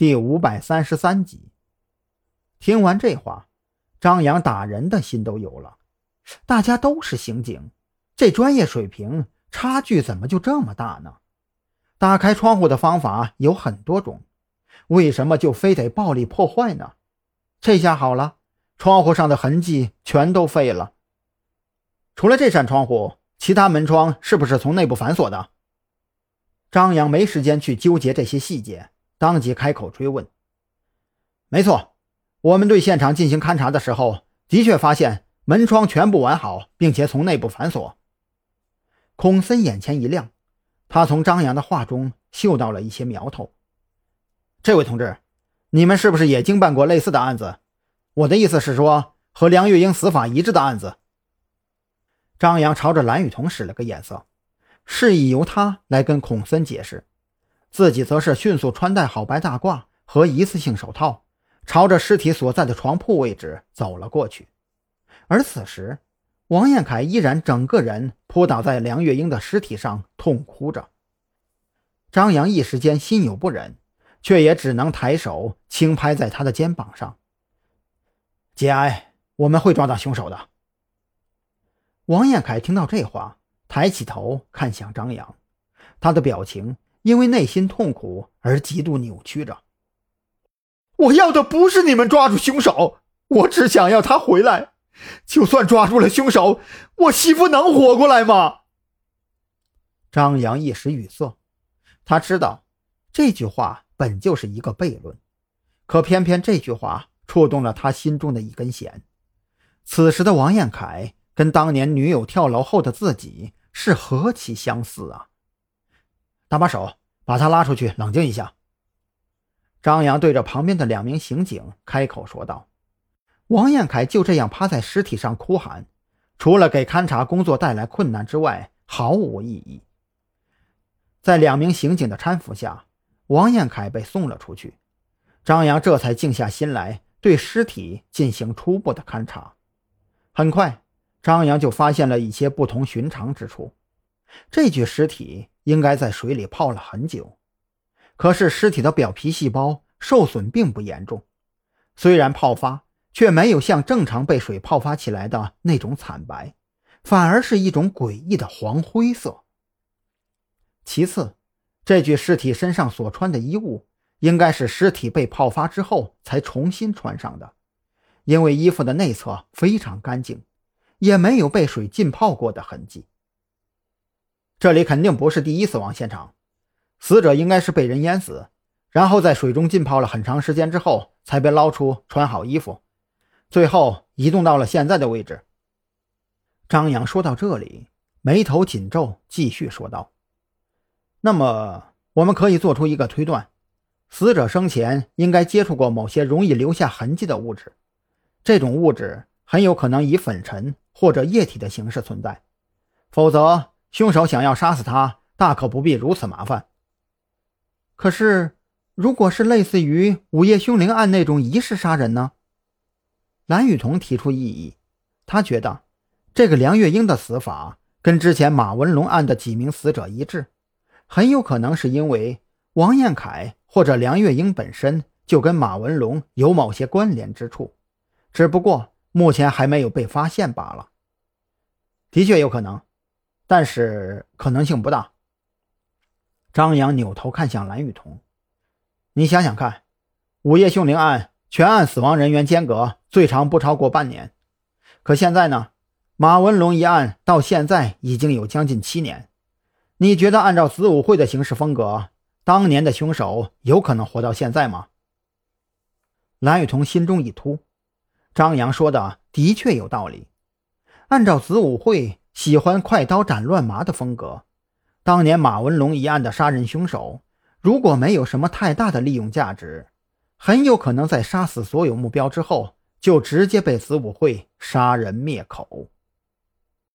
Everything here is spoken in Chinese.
第五百三十三集。听完这话，张扬打人的心都有了。大家都是刑警，这专业水平差距怎么就这么大呢？打开窗户的方法有很多种，为什么就非得暴力破坏呢？这下好了，窗户上的痕迹全都废了。除了这扇窗户，其他门窗是不是从内部反锁的？张扬没时间去纠结这些细节，当即开口追问：“没错，我们对现场进行勘查的时候，的确发现门窗全部完好，并且从内部反锁。”孔森眼前一亮，他从张扬的话中嗅到了一些苗头。这位同志，你们是不是也经办过类似的案子？我的意思是说，和梁月英死法一致的案子。张扬朝着蓝雨桐使了个眼色。示意由他来跟孔森解释，自己则是迅速穿戴好白大褂和一次性手套，朝着尸体所在的床铺位置走了过去。而此时，王彦凯依然整个人扑倒在梁月英的尸体上，痛哭着。张扬一时间心有不忍，却也只能抬手轻拍在他的肩膀上：“节哀，我们会抓到凶手的。”王彦凯听到这话。抬起头看向张扬，他的表情因为内心痛苦而极度扭曲着。我要的不是你们抓住凶手，我只想要他回来。就算抓住了凶手，我媳妇能活过来吗？张扬一时语塞，他知道这句话本就是一个悖论，可偏偏这句话触动了他心中的一根弦。此时的王彦凯跟当年女友跳楼后的自己。是何其相似啊！搭把手，把他拉出去，冷静一下。张扬对着旁边的两名刑警开口说道。王彦凯就这样趴在尸体上哭喊，除了给勘查工作带来困难之外，毫无意义。在两名刑警的搀扶下，王彦凯被送了出去。张扬这才静下心来，对尸体进行初步的勘查。很快。张扬就发现了一些不同寻常之处。这具尸体应该在水里泡了很久，可是尸体的表皮细胞受损并不严重，虽然泡发，却没有像正常被水泡发起来的那种惨白，反而是一种诡异的黄灰色。其次，这具尸体身上所穿的衣物，应该是尸体被泡发之后才重新穿上的，因为衣服的内侧非常干净。也没有被水浸泡过的痕迹。这里肯定不是第一死亡现场，死者应该是被人淹死，然后在水中浸泡了很长时间之后才被捞出，穿好衣服，最后移动到了现在的位置。张扬说到这里，眉头紧皱，继续说道：“那么，我们可以做出一个推断，死者生前应该接触过某些容易留下痕迹的物质，这种物质很有可能以粉尘。”或者液体的形式存在，否则凶手想要杀死他，大可不必如此麻烦。可是，如果是类似于午夜凶铃案那种仪式杀人呢？蓝雨桐提出异议，他觉得这个梁月英的死法跟之前马文龙案的几名死者一致，很有可能是因为王彦凯或者梁月英本身就跟马文龙有某些关联之处，只不过目前还没有被发现罢了。的确有可能，但是可能性不大。张扬扭头看向蓝雨桐：“你想想看，午夜凶铃案全案死亡人员间隔最长不超过半年，可现在呢？马文龙一案到现在已经有将近七年。你觉得按照子午会的行事风格，当年的凶手有可能活到现在吗？”蓝雨桐心中一突，张扬说的的确有道理。按照子午会喜欢快刀斩乱麻的风格，当年马文龙一案的杀人凶手，如果没有什么太大的利用价值，很有可能在杀死所有目标之后，就直接被子午会杀人灭口。